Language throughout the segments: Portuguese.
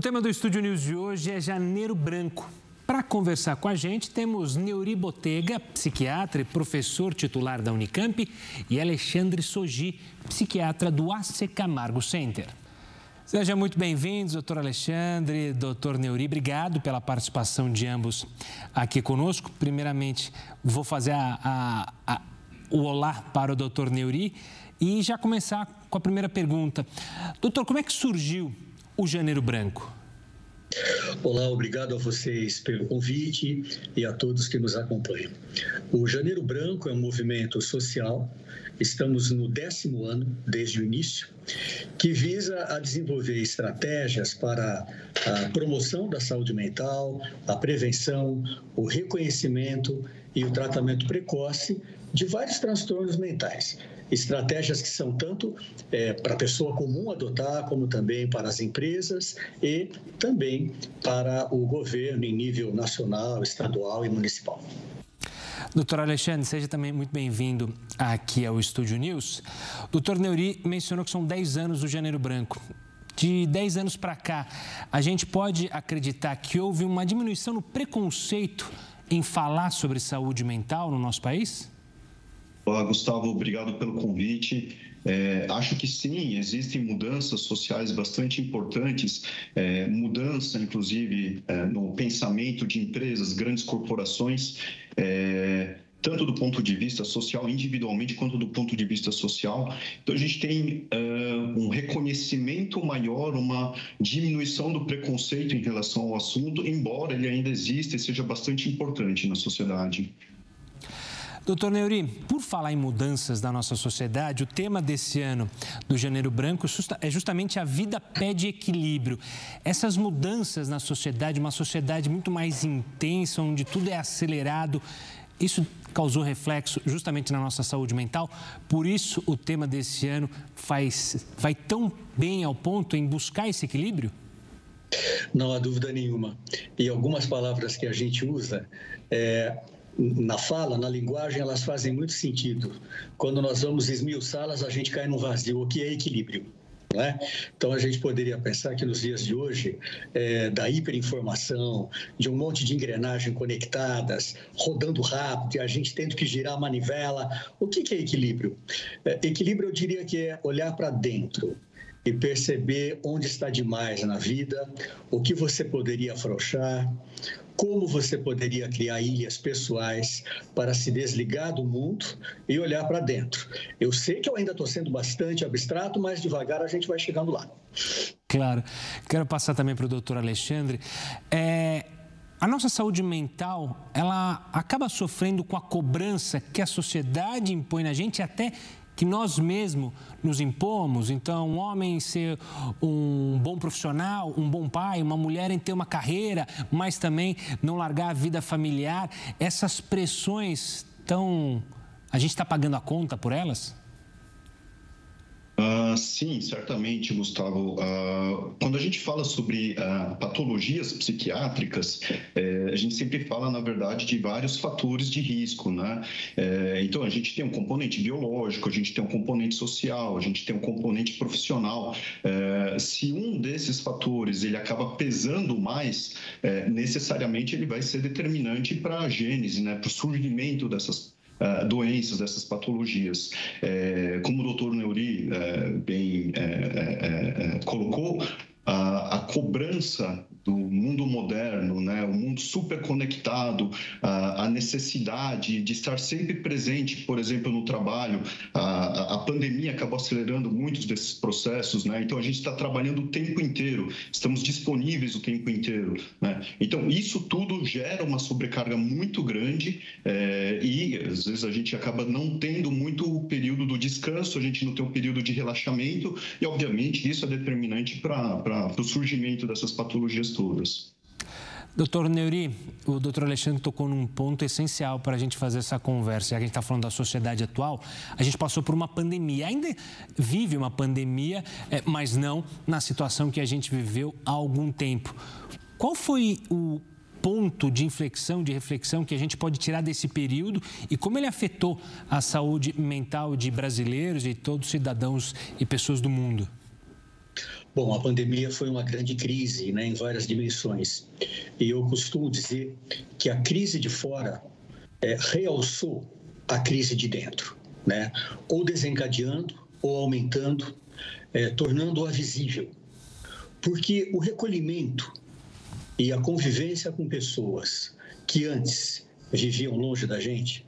O tema do Estúdio News de hoje é Janeiro Branco. Para conversar com a gente, temos Neuri Botega, psiquiatra e professor titular da Unicamp, e Alexandre Sogi, psiquiatra do AC Camargo Center. Sejam muito bem-vindos, doutor Alexandre, doutor Neuri. Obrigado pela participação de ambos aqui conosco. Primeiramente, vou fazer a, a, a, o olá para o doutor Neuri e já começar com a primeira pergunta. Doutor, como é que surgiu o Janeiro Branco? Olá, obrigado a vocês pelo convite e a todos que nos acompanham. O Janeiro Branco é um movimento social, estamos no décimo ano desde o início, que visa a desenvolver estratégias para a promoção da saúde mental, a prevenção, o reconhecimento e o tratamento precoce de vários transtornos mentais estratégias que são tanto é, para a pessoa comum adotar, como também para as empresas e também para o governo em nível nacional, estadual e municipal. Doutor Alexandre, seja também muito bem-vindo aqui ao Estúdio News. Doutor Neuri mencionou que são 10 anos do Janeiro Branco. De 10 anos para cá, a gente pode acreditar que houve uma diminuição no preconceito em falar sobre saúde mental no nosso país? Olá, Gustavo, obrigado pelo convite. É, acho que sim, existem mudanças sociais bastante importantes, é, mudança, inclusive, é, no pensamento de empresas, grandes corporações, é, tanto do ponto de vista social, individualmente, quanto do ponto de vista social. Então, a gente tem é, um reconhecimento maior, uma diminuição do preconceito em relação ao assunto, embora ele ainda exista e seja bastante importante na sociedade. Doutor Neuri, por falar em mudanças da nossa sociedade, o tema desse ano do Janeiro Branco é justamente a vida pede equilíbrio. Essas mudanças na sociedade, uma sociedade muito mais intensa, onde tudo é acelerado, isso causou reflexo justamente na nossa saúde mental. Por isso, o tema desse ano faz, vai tão bem ao ponto em buscar esse equilíbrio? Não há dúvida nenhuma. E algumas palavras que a gente usa é, na fala, na linguagem, elas fazem muito sentido. Quando nós vamos esmiuçá-las, a gente cai num vazio, o que é equilíbrio. É? Então a gente poderia pensar que nos dias de hoje, é, da hiperinformação, de um monte de engrenagens conectadas, rodando rápido, e a gente tendo que girar a manivela, o que, que é equilíbrio? É, equilíbrio eu diria que é olhar para dentro, e perceber onde está demais na vida, o que você poderia afrouxar, como você poderia criar ilhas pessoais para se desligar do mundo e olhar para dentro. Eu sei que eu ainda estou sendo bastante abstrato, mas devagar a gente vai chegando lá. Claro. Quero passar também para o doutor Alexandre. É, a nossa saúde mental, ela acaba sofrendo com a cobrança que a sociedade impõe na gente até que nós mesmos nos impomos. Então, um homem ser um bom profissional, um bom pai, uma mulher em ter uma carreira, mas também não largar a vida familiar. Essas pressões estão. A gente está pagando a conta por elas? Uh, sim, certamente, Gustavo. Uh, quando a gente fala sobre uh, patologias psiquiátricas, eh, a gente sempre fala, na verdade, de vários fatores de risco, né? Eh, então, a gente tem um componente biológico, a gente tem um componente social, a gente tem um componente profissional. Eh, se um desses fatores ele acaba pesando mais, necessariamente ele vai ser determinante para a gênese, né? Para o surgimento dessas uh, doenças, dessas patologias. É, como o doutor Neuri é, bem colocou, a, a cobrança do mundo moderno, né, o mundo super conectado, a, a, necessidade de estar sempre presente, por exemplo, no trabalho. A, a pandemia acabou acelerando muitos desses processos, né? Então a gente está trabalhando o tempo inteiro, estamos disponíveis o tempo inteiro, né? Então isso tudo gera uma sobrecarga muito grande é, e às vezes a gente acaba não tendo muito o período do descanso, a gente não tem um período de relaxamento e obviamente isso é determinante para o surgimento dessas patologias todas. Doutor Neuri, o doutor Alexandre tocou num ponto essencial para a gente fazer essa conversa. Já que a gente está falando da sociedade atual, a gente passou por uma pandemia, ainda vive uma pandemia, é, mas não na situação que a gente viveu há algum tempo. Qual foi o ponto de inflexão, de reflexão que a gente pode tirar desse período e como ele afetou a saúde mental de brasileiros e todos os cidadãos e pessoas do mundo? Bom, a pandemia foi uma grande crise né, em várias dimensões. E eu costumo dizer que a crise de fora é, realçou a crise de dentro, né? ou desencadeando, ou aumentando, é, tornando-a visível. Porque o recolhimento e a convivência com pessoas que antes viviam longe da gente,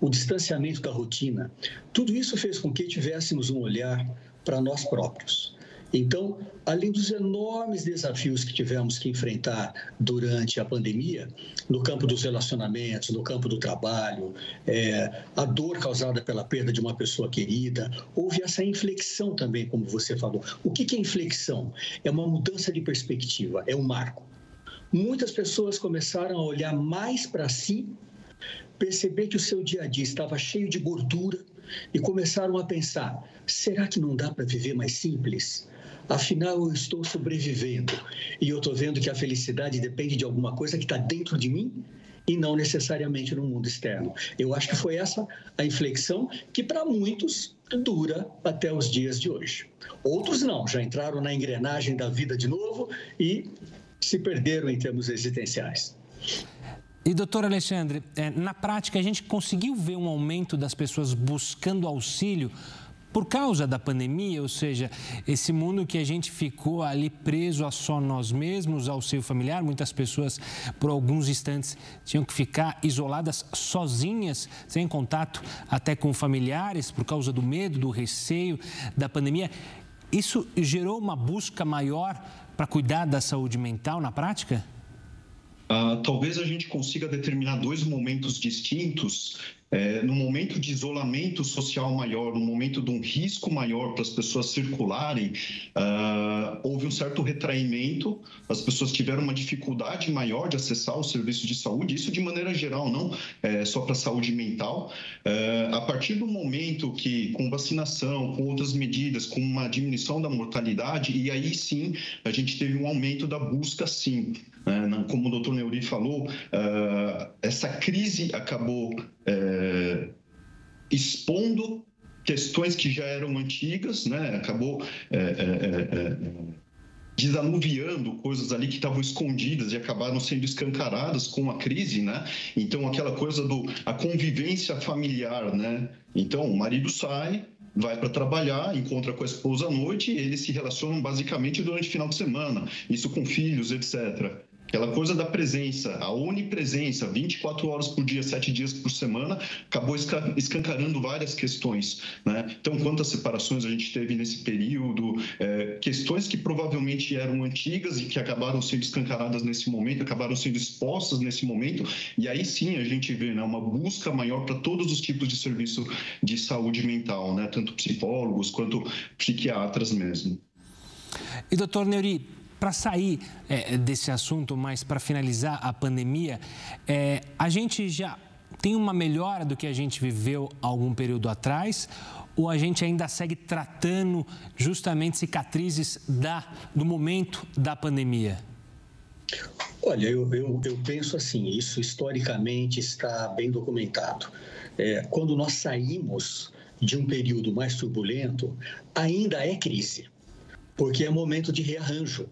o distanciamento da rotina, tudo isso fez com que tivéssemos um olhar para nós próprios então, além dos enormes desafios que tivemos que enfrentar durante a pandemia, no campo dos relacionamentos, no campo do trabalho, é, a dor causada pela perda de uma pessoa querida, houve essa inflexão também, como você falou. O que é inflexão? É uma mudança de perspectiva, é um marco. Muitas pessoas começaram a olhar mais para si, perceber que o seu dia a dia estava cheio de gordura e começaram a pensar: será que não dá para viver mais simples? Afinal, eu estou sobrevivendo e eu estou vendo que a felicidade depende de alguma coisa que está dentro de mim e não necessariamente no mundo externo. Eu acho que foi essa a inflexão que, para muitos, dura até os dias de hoje. Outros não, já entraram na engrenagem da vida de novo e se perderam em termos existenciais. E, doutor Alexandre, é, na prática, a gente conseguiu ver um aumento das pessoas buscando auxílio por causa da pandemia, ou seja, esse mundo que a gente ficou ali preso a só nós mesmos, ao seu familiar, muitas pessoas por alguns instantes tinham que ficar isoladas sozinhas, sem contato até com familiares, por causa do medo, do receio da pandemia. Isso gerou uma busca maior para cuidar da saúde mental na prática? Uh, talvez a gente consiga determinar dois momentos distintos é, no momento de isolamento social maior, no momento de um risco maior para as pessoas circularem, uh, houve um certo retraimento, as pessoas tiveram uma dificuldade maior de acessar os serviços de saúde, isso de maneira geral, não é, só para a saúde mental. Uh, a partir do momento que, com vacinação, com outras medidas, com uma diminuição da mortalidade, e aí sim a gente teve um aumento da busca, sim. Né? Como o doutor Neuri falou, uh, essa crise acabou uh, expondo questões que já eram antigas, né? acabou uh, desanuviando coisas ali que estavam escondidas e acabaram sendo escancaradas com a crise, né? Então aquela coisa do a convivência familiar, né? Então o marido sai, vai para trabalhar, encontra com a esposa à noite eles se relacionam basicamente durante o final de semana, isso com filhos, etc. Aquela coisa da presença, a onipresença, 24 horas por dia, 7 dias por semana, acabou escancarando várias questões. Né? Então, quantas separações a gente teve nesse período, é, questões que provavelmente eram antigas e que acabaram sendo escancaradas nesse momento, acabaram sendo expostas nesse momento, e aí sim a gente vê né, uma busca maior para todos os tipos de serviço de saúde mental, né? tanto psicólogos quanto psiquiatras mesmo. E doutor Neuri, para sair é, desse assunto, mas para finalizar a pandemia, é, a gente já tem uma melhora do que a gente viveu algum período atrás? Ou a gente ainda segue tratando justamente cicatrizes da, do momento da pandemia? Olha, eu, eu, eu penso assim, isso historicamente está bem documentado. É, quando nós saímos de um período mais turbulento, ainda é crise, porque é momento de rearranjo.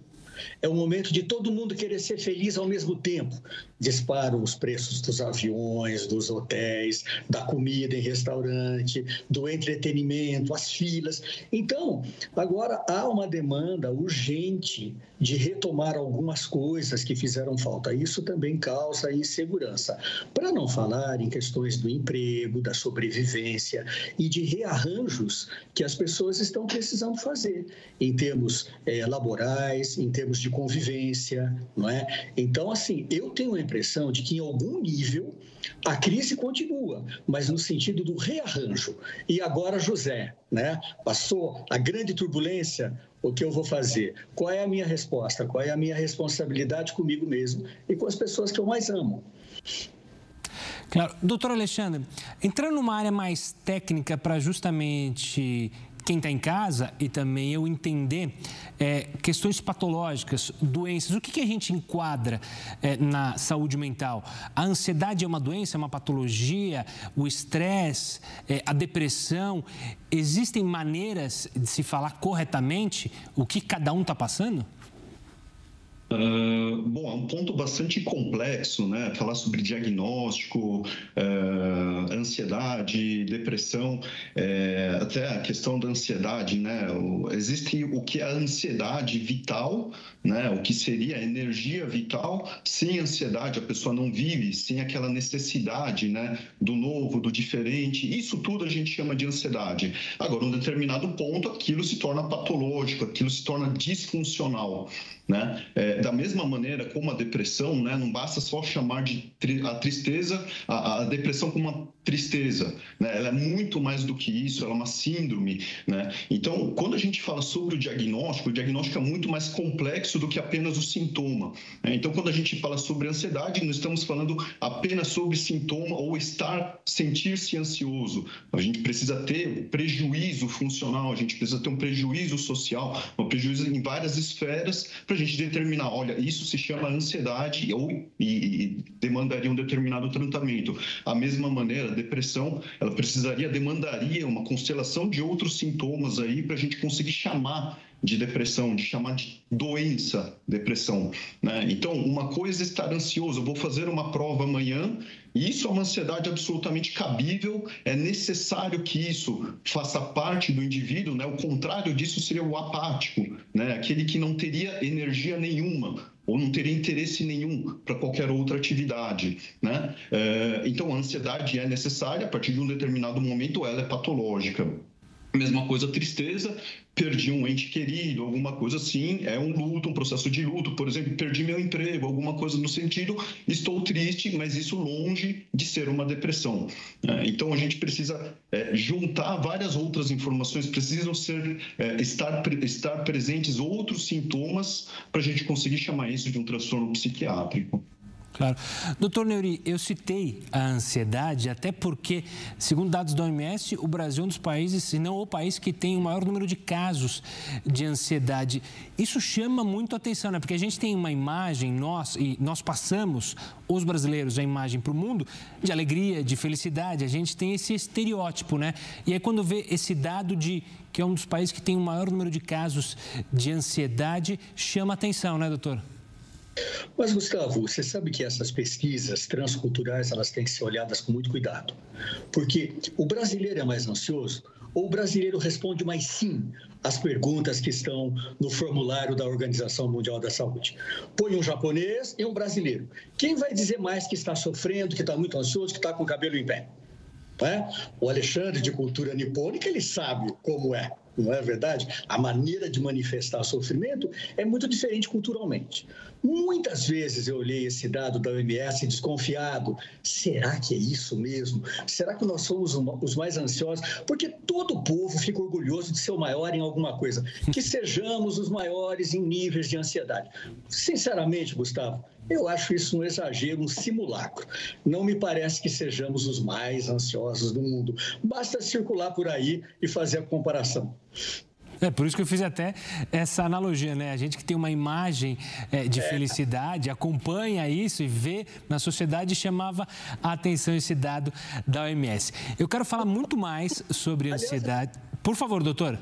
É o momento de todo mundo querer ser feliz ao mesmo tempo. Disparam os preços dos aviões, dos hotéis, da comida em restaurante, do entretenimento, as filas. Então, agora há uma demanda urgente de retomar algumas coisas que fizeram falta. Isso também causa insegurança. Para não falar em questões do emprego, da sobrevivência e de rearranjos que as pessoas estão precisando fazer em termos é, laborais, em termos de convivência, não é? Então, assim, eu tenho a impressão de que em algum nível a crise continua, mas no sentido do rearranjo. E agora, José, né? Passou a grande turbulência, o que eu vou fazer? Qual é a minha resposta? Qual é a minha responsabilidade comigo mesmo e com as pessoas que eu mais amo? Claro. Doutor Alexandre, entrando numa área mais técnica para justamente quem está em casa e também eu entender é, questões patológicas, doenças. O que, que a gente enquadra é, na saúde mental? A ansiedade é uma doença, é uma patologia? O estresse, é, a depressão? Existem maneiras de se falar corretamente o que cada um está passando? Uh, bom, é um ponto bastante complexo, né? Falar sobre diagnóstico, uh, ansiedade, depressão, é, até a questão da ansiedade, né? O, existe o que é a ansiedade vital, né? O que seria a energia vital. Sem ansiedade, a pessoa não vive, sem aquela necessidade, né? Do novo, do diferente. Isso tudo a gente chama de ansiedade. Agora, um determinado ponto, aquilo se torna patológico, aquilo se torna disfuncional. Né? É, da mesma maneira como a depressão, né, não basta só chamar de tri a tristeza, a, a, depressão como uma tristeza, né? ela é muito mais do que isso, ela é uma síndrome. Né? Então, quando a gente fala sobre o diagnóstico, o diagnóstico é muito mais complexo do que apenas o sintoma. Né? Então, quando a gente fala sobre ansiedade, não estamos falando apenas sobre sintoma ou estar, sentir-se ansioso. A gente precisa ter prejuízo funcional, a gente precisa ter um prejuízo social, um prejuízo em várias esferas para a gente determinar, olha, isso se chama ansiedade ou, e, e demandaria um determinado tratamento. A mesma maneira, a depressão, ela precisaria, demandaria uma constelação de outros sintomas aí para a gente conseguir chamar de depressão, de chamar de doença depressão. Né? Então, uma coisa é estar ansioso, vou fazer uma prova amanhã, e isso é uma ansiedade absolutamente cabível, é necessário que isso faça parte do indivíduo, né? o contrário disso seria o apático, né? aquele que não teria energia nenhuma, ou não teria interesse nenhum para qualquer outra atividade, né? É, então, a ansiedade é necessária, a partir de um determinado momento ela é patológica. Mesma coisa, tristeza, perdi um ente querido, alguma coisa assim, é um luto, um processo de luto, por exemplo, perdi meu emprego, alguma coisa no sentido, estou triste, mas isso longe de ser uma depressão. É, então a gente precisa é, juntar várias outras informações, precisam ser é, estar estar presentes outros sintomas para a gente conseguir chamar isso de um transtorno psiquiátrico. Claro. Doutor Neuri, eu citei a ansiedade até porque, segundo dados da OMS, o Brasil é um dos países, se não o país que tem o maior número de casos de ansiedade. Isso chama muito a atenção, né? Porque a gente tem uma imagem, nós, e nós passamos, os brasileiros, a imagem para o mundo de alegria, de felicidade. A gente tem esse estereótipo, né? E aí quando vê esse dado de que é um dos países que tem o maior número de casos de ansiedade, chama atenção, né, doutor? Mas, Gustavo, você sabe que essas pesquisas transculturais elas têm que ser olhadas com muito cuidado. Porque o brasileiro é mais ansioso ou o brasileiro responde mais sim às perguntas que estão no formulário da Organização Mundial da Saúde? Põe um japonês e um brasileiro. Quem vai dizer mais que está sofrendo, que está muito ansioso, que está com o cabelo em pé? É? O Alexandre, de cultura nipônica, ele sabe como é não é verdade? A maneira de manifestar sofrimento é muito diferente culturalmente. Muitas vezes eu olhei esse dado da OMS desconfiado. Será que é isso mesmo? Será que nós somos os mais ansiosos? Porque todo povo fica orgulhoso de ser o maior em alguma coisa. Que sejamos os maiores em níveis de ansiedade. Sinceramente, Gustavo, eu acho isso um exagero, um simulacro. Não me parece que sejamos os mais ansiosos do mundo. Basta circular por aí e fazer a comparação. É por isso que eu fiz até essa analogia, né? A gente que tem uma imagem é, de é. felicidade, acompanha isso e vê na sociedade, chamava a atenção esse dado da OMS. Eu quero falar muito mais sobre ansiedade. Por favor, doutor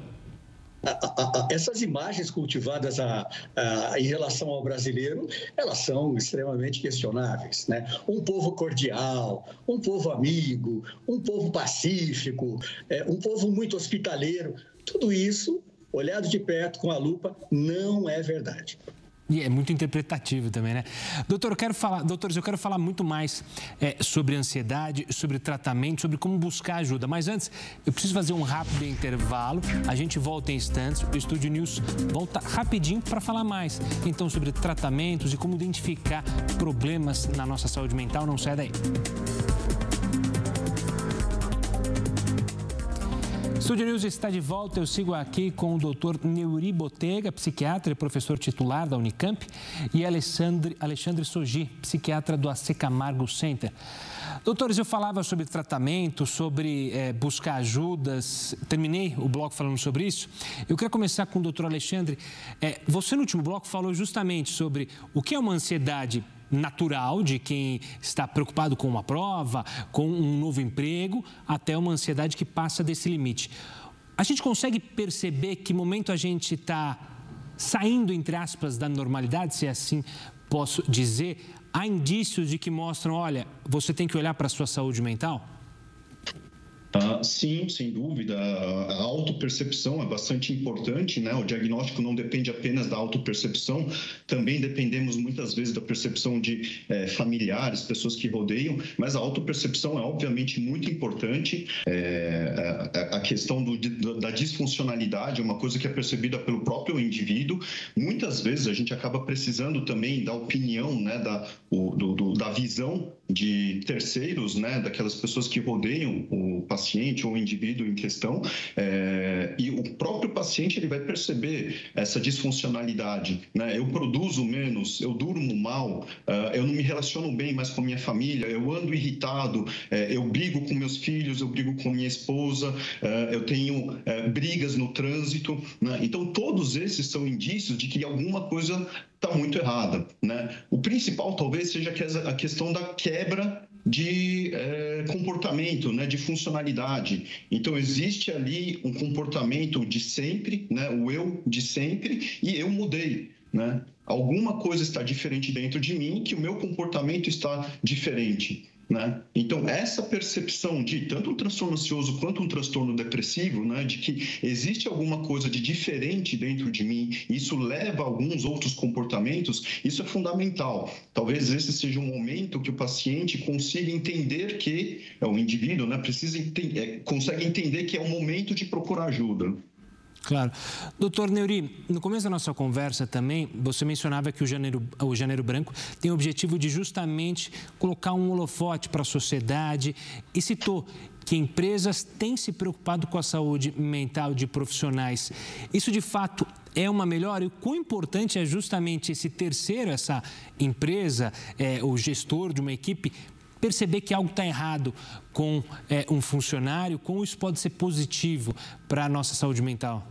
essas imagens cultivadas a, a, em relação ao brasileiro, elas são extremamente questionáveis. Né? Um povo cordial, um povo amigo, um povo pacífico, é, um povo muito hospitaleiro, tudo isso, olhado de perto com a lupa, não é verdade. E é muito interpretativo também, né? Doutor, eu quero falar, doutores, eu quero falar muito mais é, sobre ansiedade, sobre tratamento, sobre como buscar ajuda. Mas antes, eu preciso fazer um rápido intervalo. A gente volta em instantes. O Estúdio News volta rapidinho para falar mais. Então, sobre tratamentos e como identificar problemas na nossa saúde mental. Não sai daí. Estúdio News está de volta. Eu sigo aqui com o doutor Neuri Botega, psiquiatra e professor titular da Unicamp, e Alexandre, Alexandre Sogi, psiquiatra do AC Camargo Center. Doutores, eu falava sobre tratamento, sobre é, buscar ajudas. Terminei o bloco falando sobre isso. Eu queria começar com o doutor Alexandre. É, você, no último bloco, falou justamente sobre o que é uma ansiedade natural de quem está preocupado com uma prova, com um novo emprego, até uma ansiedade que passa desse limite. A gente consegue perceber que momento a gente está saindo, entre aspas, da normalidade, se é assim posso dizer, há indícios de que mostram, olha, você tem que olhar para a sua saúde mental? Sim, sem dúvida. A autopercepção é bastante importante, né? O diagnóstico não depende apenas da autopercepção, também dependemos muitas vezes da percepção de é, familiares, pessoas que rodeiam, mas a autopercepção é obviamente muito importante. É, a, a, questão do, da disfuncionalidade é uma coisa que é percebida pelo próprio indivíduo. Muitas vezes a gente acaba precisando também da opinião, né? Da, o, do, do, da visão de terceiros, né? Daquelas pessoas que rodeiam o paciente paciente ou indivíduo em questão, é, e o próprio paciente ele vai perceber essa disfuncionalidade. Né? Eu produzo menos, eu durmo mal, uh, eu não me relaciono bem mais com a minha família, eu ando irritado, é, eu brigo com meus filhos, eu brigo com minha esposa, uh, eu tenho brigas no trânsito. Né? Então, todos esses são indícios de que alguma coisa está muito errada. Né? O principal talvez seja a questão da quebra de é, comportamento, né, de funcionalidade. Então existe ali um comportamento de sempre, né, o eu de sempre, e eu mudei, né? Alguma coisa está diferente dentro de mim que o meu comportamento está diferente. Né? Então, essa percepção de tanto um transtorno ansioso quanto um transtorno depressivo, né, de que existe alguma coisa de diferente dentro de mim, isso leva a alguns outros comportamentos, isso é fundamental. Talvez esse seja um momento que o paciente consiga entender que, é, o indivíduo né, precisa ente é, consegue entender que é o momento de procurar ajuda. Claro. Doutor Neuri, no começo da nossa conversa também, você mencionava que o Janeiro, o Janeiro Branco tem o objetivo de justamente colocar um holofote para a sociedade e citou que empresas têm se preocupado com a saúde mental de profissionais. Isso, de fato, é uma melhora? E o quão importante é justamente esse terceiro, essa empresa, é, o gestor de uma equipe, perceber que algo está errado com é, um funcionário, como isso pode ser positivo para a nossa saúde mental?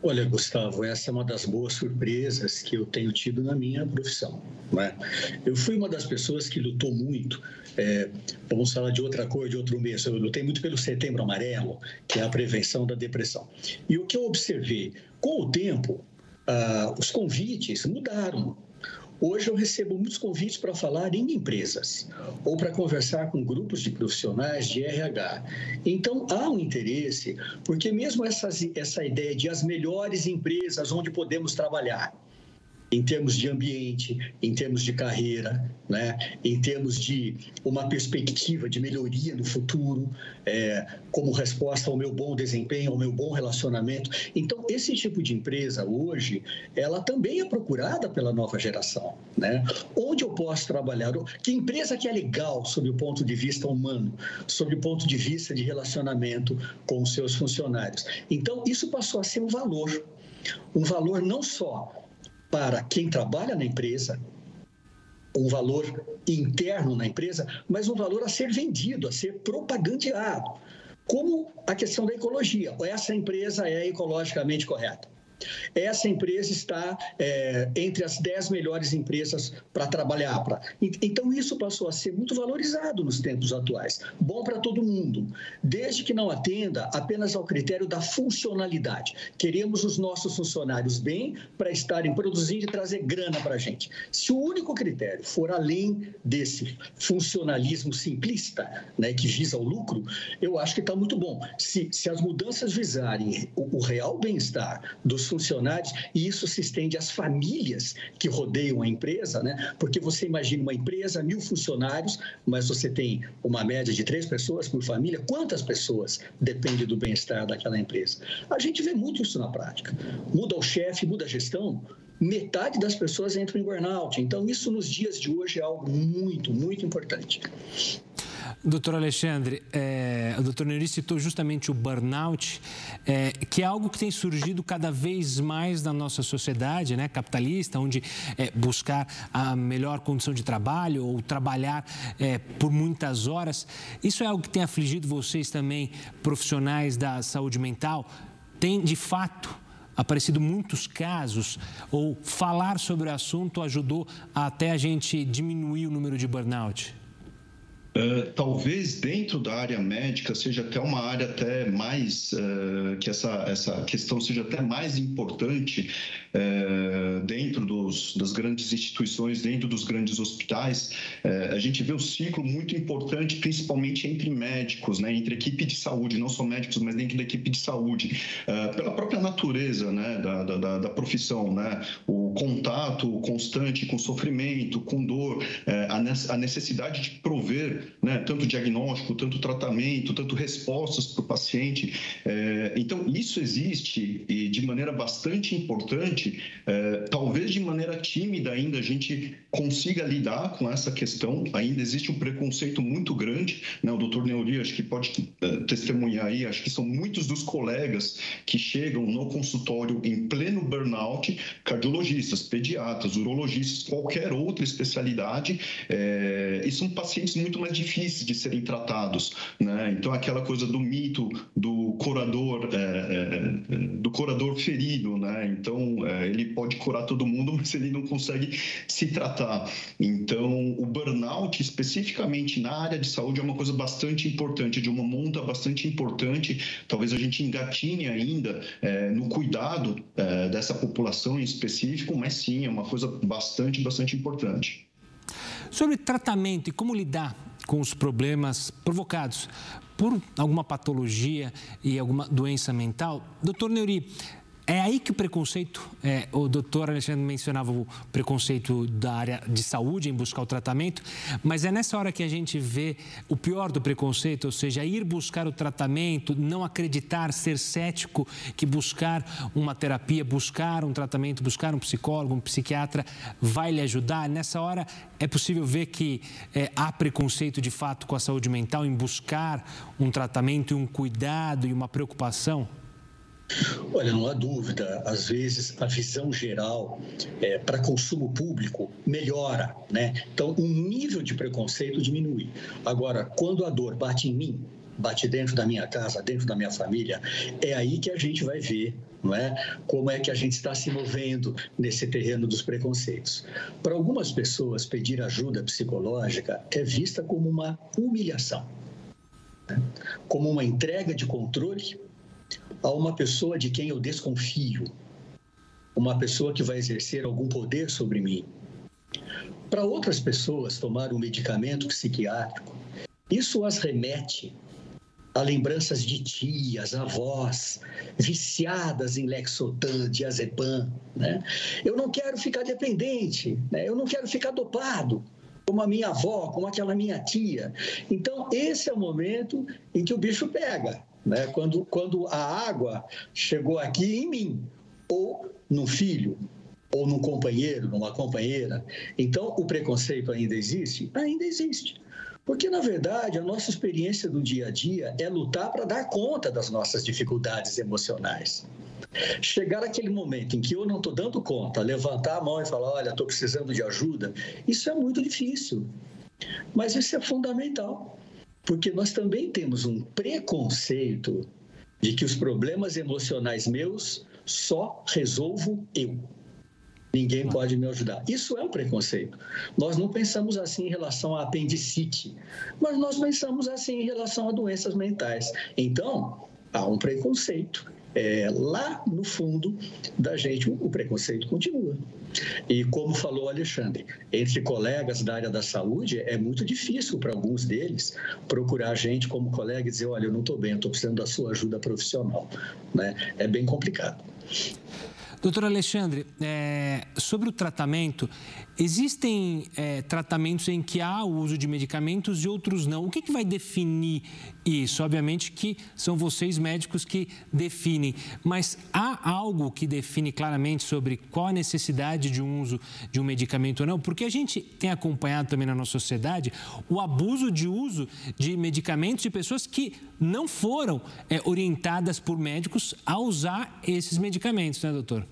Olha, Gustavo, essa é uma das boas surpresas que eu tenho tido na minha profissão. Né? Eu fui uma das pessoas que lutou muito, é, vamos falar de outra cor, de outro mês, eu lutei muito pelo Setembro Amarelo, que é a prevenção da depressão. E o que eu observei, com o tempo, ah, os convites mudaram. Hoje eu recebo muitos convites para falar em empresas ou para conversar com grupos de profissionais de RH. Então há um interesse, porque mesmo essas, essa ideia de as melhores empresas onde podemos trabalhar, em termos de ambiente, em termos de carreira, né? em termos de uma perspectiva de melhoria no futuro, é, como resposta ao meu bom desempenho, ao meu bom relacionamento. Então, esse tipo de empresa hoje, ela também é procurada pela nova geração. Né? Onde eu posso trabalhar? Que empresa que é legal sob o ponto de vista humano, sob o ponto de vista de relacionamento com os seus funcionários. Então, isso passou a ser um valor. Um valor não só para quem trabalha na empresa, um valor interno na empresa, mas um valor a ser vendido, a ser propagandeado. Como a questão da ecologia. Essa empresa é ecologicamente correta. Essa empresa está é, entre as 10 melhores empresas para trabalhar. Pra... Então, isso passou a ser muito valorizado nos tempos atuais. Bom para todo mundo, desde que não atenda apenas ao critério da funcionalidade. Queremos os nossos funcionários bem para estarem produzindo e trazer grana para a gente. Se o único critério for além desse funcionalismo simplista, né, que visa o lucro, eu acho que está muito bom. Se, se as mudanças visarem o, o real bem-estar dos funcionários, e isso se estende às famílias que rodeiam a empresa, né? porque você imagina uma empresa, mil funcionários, mas você tem uma média de três pessoas por família, quantas pessoas depende do bem-estar daquela empresa? A gente vê muito isso na prática. Muda o chefe, muda a gestão, metade das pessoas entram em burnout. Então, isso nos dias de hoje é algo muito, muito importante. Doutor Alexandre, é, o doutor Neuri citou justamente o burnout, é, que é algo que tem surgido cada vez mais na nossa sociedade né, capitalista, onde é, buscar a melhor condição de trabalho ou trabalhar é, por muitas horas. Isso é algo que tem afligido vocês também, profissionais da saúde mental? Tem, de fato, aparecido muitos casos ou falar sobre o assunto ajudou até a gente diminuir o número de burnout? Uh, talvez dentro da área médica seja até uma área até mais uh, que essa, essa questão seja até mais importante uh, dentro dos, das grandes instituições, dentro dos grandes hospitais. a gente vê um ciclo muito importante, principalmente entre médicos, né, entre equipe de saúde, não só médicos, mas dentro da equipe de saúde, pela própria natureza né, da, da, da, profissão, né, o contato constante com sofrimento, com dor, a necessidade de prover né? tanto diagnóstico, tanto tratamento, tanto respostas para o paciente. É, então, isso existe e de maneira bastante importante, é, talvez de maneira tímida ainda a gente consiga lidar com essa questão, ainda existe um preconceito muito grande, né? o doutor Neuri acho que pode é, testemunhar aí, acho que são muitos dos colegas que chegam no consultório em pleno burnout, cardiologistas, pediatras, urologistas, qualquer outra especialidade, é, e são pacientes muito mais difíceis de serem tratados, né? Então aquela coisa do mito do curador, é, é, do curador ferido, né? Então é, ele pode curar todo mundo, mas ele não consegue se tratar. Então o burnout especificamente na área de saúde é uma coisa bastante importante, de uma monta bastante importante. Talvez a gente engatine ainda é, no cuidado é, dessa população em específico, mas sim é uma coisa bastante, bastante importante. Sobre tratamento e como lidar com os problemas provocados por alguma patologia e alguma doença mental. Doutor Neuri, é aí que o preconceito, é, o doutor Alexandre mencionava o preconceito da área de saúde em buscar o tratamento, mas é nessa hora que a gente vê o pior do preconceito, ou seja, ir buscar o tratamento, não acreditar, ser cético, que buscar uma terapia, buscar um tratamento, buscar um psicólogo, um psiquiatra vai lhe ajudar. Nessa hora é possível ver que é, há preconceito de fato com a saúde mental em buscar um tratamento e um cuidado e uma preocupação? Olha, não há dúvida, às vezes a visão geral é, para consumo público melhora, né? Então, o nível de preconceito diminui. Agora, quando a dor bate em mim, bate dentro da minha casa, dentro da minha família, é aí que a gente vai ver não é? Como é que a gente está se movendo nesse terreno dos preconceitos? Para algumas pessoas, pedir ajuda psicológica é vista como uma humilhação, né? como uma entrega de controle a uma pessoa de quem eu desconfio, uma pessoa que vai exercer algum poder sobre mim. Para outras pessoas, tomar um medicamento psiquiátrico, isso as remete a lembranças de tias, avós, viciadas em Lexotan, diazepam. Né? Eu não quero ficar dependente, né? eu não quero ficar dopado, como a minha avó, como aquela minha tia. Então, esse é o momento em que o bicho pega né? quando, quando a água chegou aqui em mim, ou no filho, ou num companheiro, numa companheira. Então, o preconceito ainda existe? Ainda existe. Porque, na verdade, a nossa experiência do dia a dia é lutar para dar conta das nossas dificuldades emocionais. Chegar aquele momento em que eu não estou dando conta, levantar a mão e falar: olha, estou precisando de ajuda, isso é muito difícil. Mas isso é fundamental porque nós também temos um preconceito de que os problemas emocionais meus só resolvo eu. Ninguém pode me ajudar. Isso é um preconceito. Nós não pensamos assim em relação à apendicite, mas nós pensamos assim em relação a doenças mentais. Então, há um preconceito é, lá no fundo da gente, o preconceito continua. E como falou o Alexandre, entre colegas da área da saúde, é muito difícil para alguns deles procurar a gente como colega e dizer: olha, eu não estou bem, estou precisando da sua ajuda profissional. Né? É bem complicado. Doutor Alexandre, é, sobre o tratamento, existem é, tratamentos em que há o uso de medicamentos e outros não. O que, que vai definir isso? Obviamente que são vocês médicos que definem, mas há algo que define claramente sobre qual a necessidade de um uso de um medicamento ou não? Porque a gente tem acompanhado também na nossa sociedade o abuso de uso de medicamentos de pessoas que não foram é, orientadas por médicos a usar esses medicamentos, né, doutor?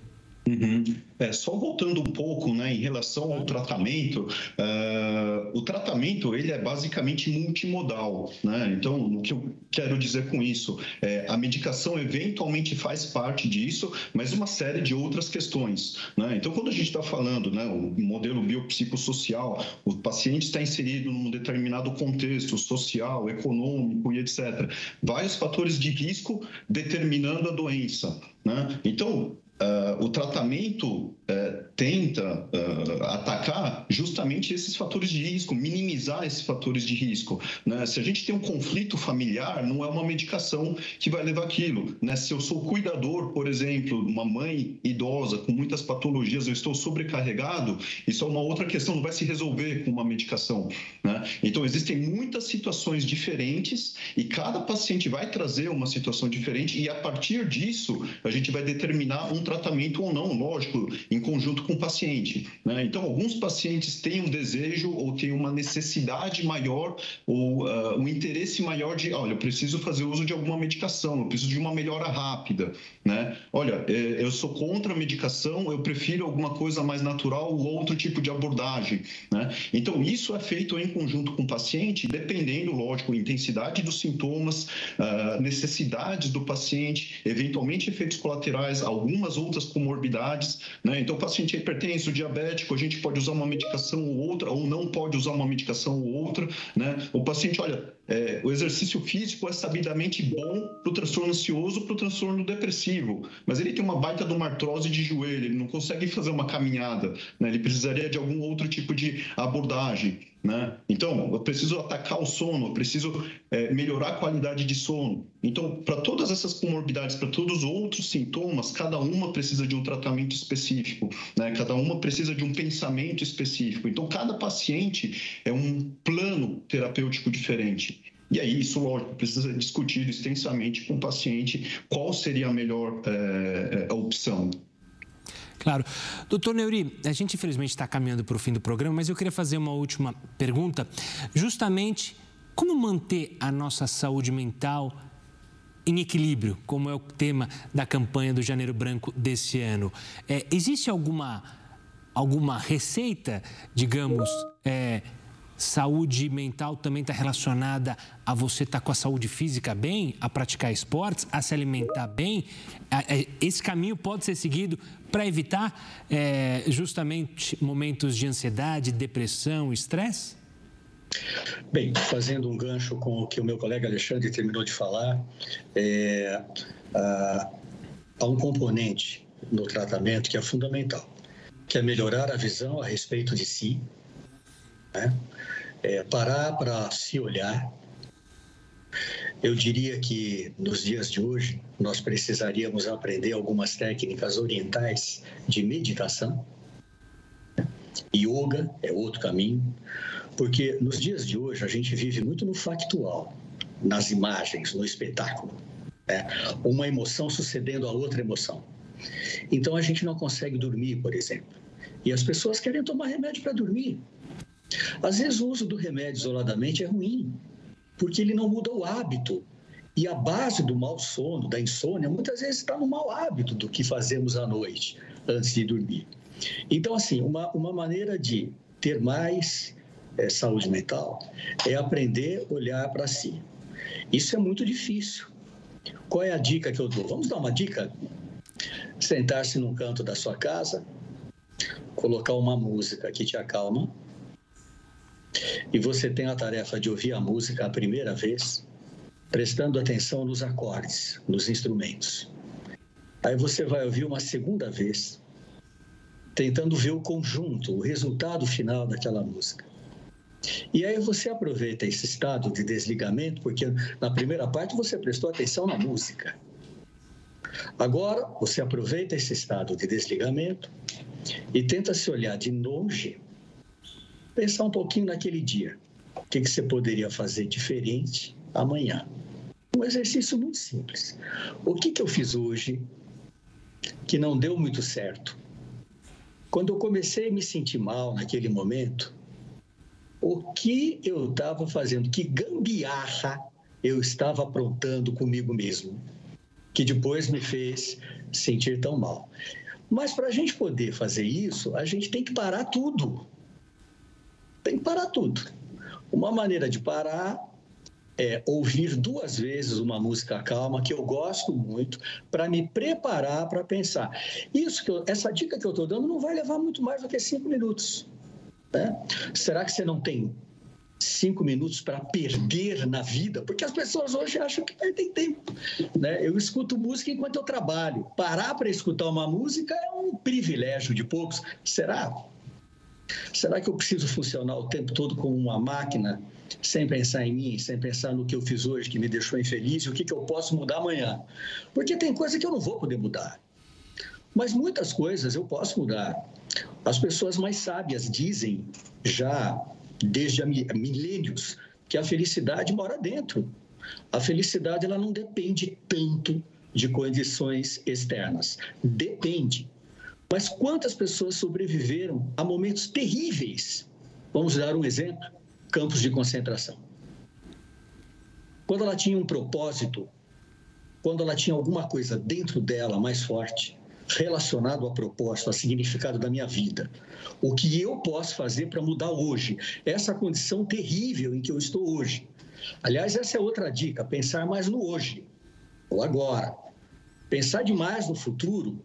Uhum. É, só voltando um pouco né, em relação ao tratamento, uh, o tratamento ele é basicamente multimodal. Né? Então, o que eu quero dizer com isso? É, a medicação eventualmente faz parte disso, mas uma série de outras questões. Né? Então, quando a gente está falando né, o modelo biopsicossocial, o paciente está inserido num determinado contexto social, econômico e etc. Vários fatores de risco determinando a doença. Né? Então, Uh, o tratamento uh, tenta uh, atacar justamente esses fatores de risco, minimizar esses fatores de risco. Né? Se a gente tem um conflito familiar, não é uma medicação que vai levar aquilo. Né? Se eu sou cuidador, por exemplo, uma mãe idosa com muitas patologias, eu estou sobrecarregado, isso é uma outra questão, não vai se resolver com uma medicação. Né? Então, existem muitas situações diferentes e cada paciente vai trazer uma situação diferente e a partir disso a gente vai determinar um tratamento ou não, lógico, em conjunto com o paciente. Né? Então, alguns pacientes têm um desejo ou têm uma necessidade maior ou uh, um interesse maior de, olha, eu preciso fazer uso de alguma medicação, eu preciso de uma melhora rápida. Né? Olha, é, eu sou contra a medicação, eu prefiro alguma coisa mais natural ou outro tipo de abordagem. Né? Então, isso é feito em conjunto com o paciente, dependendo, lógico, intensidade dos sintomas, uh, necessidades do paciente, eventualmente efeitos colaterais, algumas outras comorbidades. Né? Então, o paciente hipertenso, diabético, a gente pode usar uma medicação ou outra, ou não pode usar uma medicação ou outra. Né? O paciente, olha, é, o exercício físico é sabidamente bom para o transtorno ansioso, para o transtorno depressivo, mas ele tem uma baita de uma artrose de joelho, ele não consegue fazer uma caminhada, né? ele precisaria de algum outro tipo de abordagem. Né? Então, eu preciso atacar o sono, eu preciso é, melhorar a qualidade de sono. Então, para todas essas comorbidades, para todos os outros sintomas, cada uma precisa de um tratamento específico, né? cada uma precisa de um pensamento específico. Então, cada paciente é um plano terapêutico diferente. E aí, isso, lógico, precisa ser discutido extensamente com o paciente qual seria a melhor é, opção. Claro. Doutor Neuri, a gente infelizmente está caminhando para o fim do programa, mas eu queria fazer uma última pergunta. Justamente, como manter a nossa saúde mental em equilíbrio, como é o tema da campanha do Janeiro Branco desse ano? É, existe alguma, alguma receita, digamos, é, saúde mental também está relacionada a você estar tá com a saúde física bem, a praticar esportes, a se alimentar bem. É, esse caminho pode ser seguido para evitar é, justamente momentos de ansiedade, depressão, estresse? Bem, fazendo um gancho com o que o meu colega Alexandre terminou de falar, é, há um componente no tratamento que é fundamental, que é melhorar a visão a respeito de si, né? é, parar para se olhar. Eu diria que nos dias de hoje nós precisaríamos aprender algumas técnicas orientais de meditação. Yoga é outro caminho, porque nos dias de hoje a gente vive muito no factual, nas imagens, no espetáculo. Né? Uma emoção sucedendo a outra emoção. Então a gente não consegue dormir, por exemplo. E as pessoas querem tomar remédio para dormir. Às vezes o uso do remédio isoladamente é ruim, porque ele não muda o hábito. E a base do mau sono, da insônia, muitas vezes está no mau hábito do que fazemos à noite, antes de dormir. Então, assim, uma, uma maneira de ter mais é, saúde mental é aprender a olhar para si. Isso é muito difícil. Qual é a dica que eu dou? Vamos dar uma dica? Sentar-se num canto da sua casa, colocar uma música que te acalma e você tem a tarefa de ouvir a música a primeira vez, prestando atenção nos acordes, nos instrumentos. Aí você vai ouvir uma segunda vez, tentando ver o conjunto, o resultado final daquela música. E aí você aproveita esse estado de desligamento, porque na primeira parte você prestou atenção na música. Agora, você aproveita esse estado de desligamento e tenta se olhar de longe, pensar um pouquinho naquele dia. O que, que você poderia fazer diferente amanhã? Um exercício muito simples. O que, que eu fiz hoje que não deu muito certo? Quando eu comecei a me sentir mal naquele momento, o que eu estava fazendo? Que gambiarra eu estava aprontando comigo mesmo, que depois me fez sentir tão mal. Mas para a gente poder fazer isso, a gente tem que parar tudo. Tem que parar tudo. Uma maneira de parar é, ouvir duas vezes uma música calma que eu gosto muito para me preparar para pensar. Isso que eu, essa dica que eu estou dando não vai levar muito mais do que cinco minutos. Né? Será que você não tem cinco minutos para perder na vida? Porque as pessoas hoje acham que perdem tempo. Né? Eu escuto música enquanto eu trabalho. Parar para escutar uma música é um privilégio de poucos. Será? Será que eu preciso funcionar o tempo todo como uma máquina, sem pensar em mim, sem pensar no que eu fiz hoje que me deixou infeliz e o que, que eu posso mudar amanhã? Porque tem coisa que eu não vou poder mudar. Mas muitas coisas eu posso mudar. As pessoas mais sábias dizem, já desde há milênios, que a felicidade mora dentro. A felicidade ela não depende tanto de condições externas. Depende mas quantas pessoas sobreviveram a momentos terríveis? Vamos dar um exemplo: campos de concentração. Quando ela tinha um propósito, quando ela tinha alguma coisa dentro dela mais forte, relacionado a propósito, a significado da minha vida, o que eu posso fazer para mudar hoje, essa condição terrível em que eu estou hoje. Aliás, essa é outra dica: pensar mais no hoje, ou agora. Pensar demais no futuro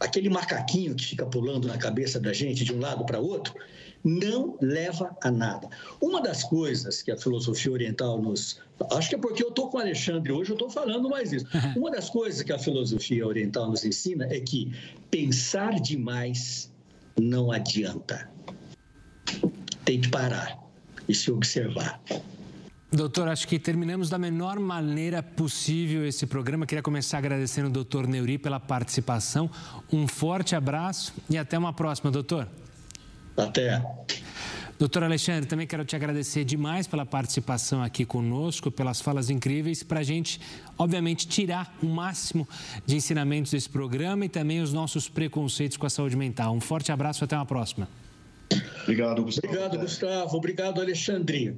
aquele macaquinho que fica pulando na cabeça da gente de um lado para outro, não leva a nada. Uma das coisas que a filosofia oriental nos. Acho que é porque eu estou com o Alexandre hoje, eu estou falando mais isso. Uma das coisas que a filosofia oriental nos ensina é que pensar demais não adianta. Tem que parar e se observar. Doutor, acho que terminamos da menor maneira possível esse programa. Queria começar agradecendo o doutor Neuri pela participação. Um forte abraço e até uma próxima, doutor. Até. Doutor Alexandre, também quero te agradecer demais pela participação aqui conosco, pelas falas incríveis, para a gente, obviamente, tirar o máximo de ensinamentos desse programa e também os nossos preconceitos com a saúde mental. Um forte abraço e até uma próxima. Obrigado, Gustavo. Obrigado, Gustavo. Obrigado, Alexandre.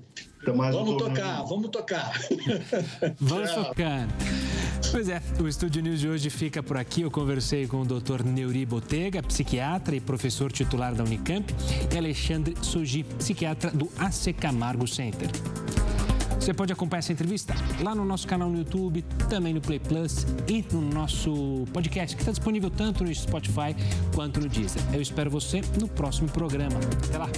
Mais, vamos tocar, vamos tocar. vamos tocar. Pois é, o Estúdio News de hoje fica por aqui. Eu conversei com o Dr. Neuri Botega, psiquiatra e professor titular da Unicamp, e Alexandre Sogi, psiquiatra do AC Camargo Center. Você pode acompanhar essa entrevista lá no nosso canal no YouTube, também no Play Plus e no nosso podcast, que está disponível tanto no Spotify quanto no Deezer. Eu espero você no próximo programa. Até lá!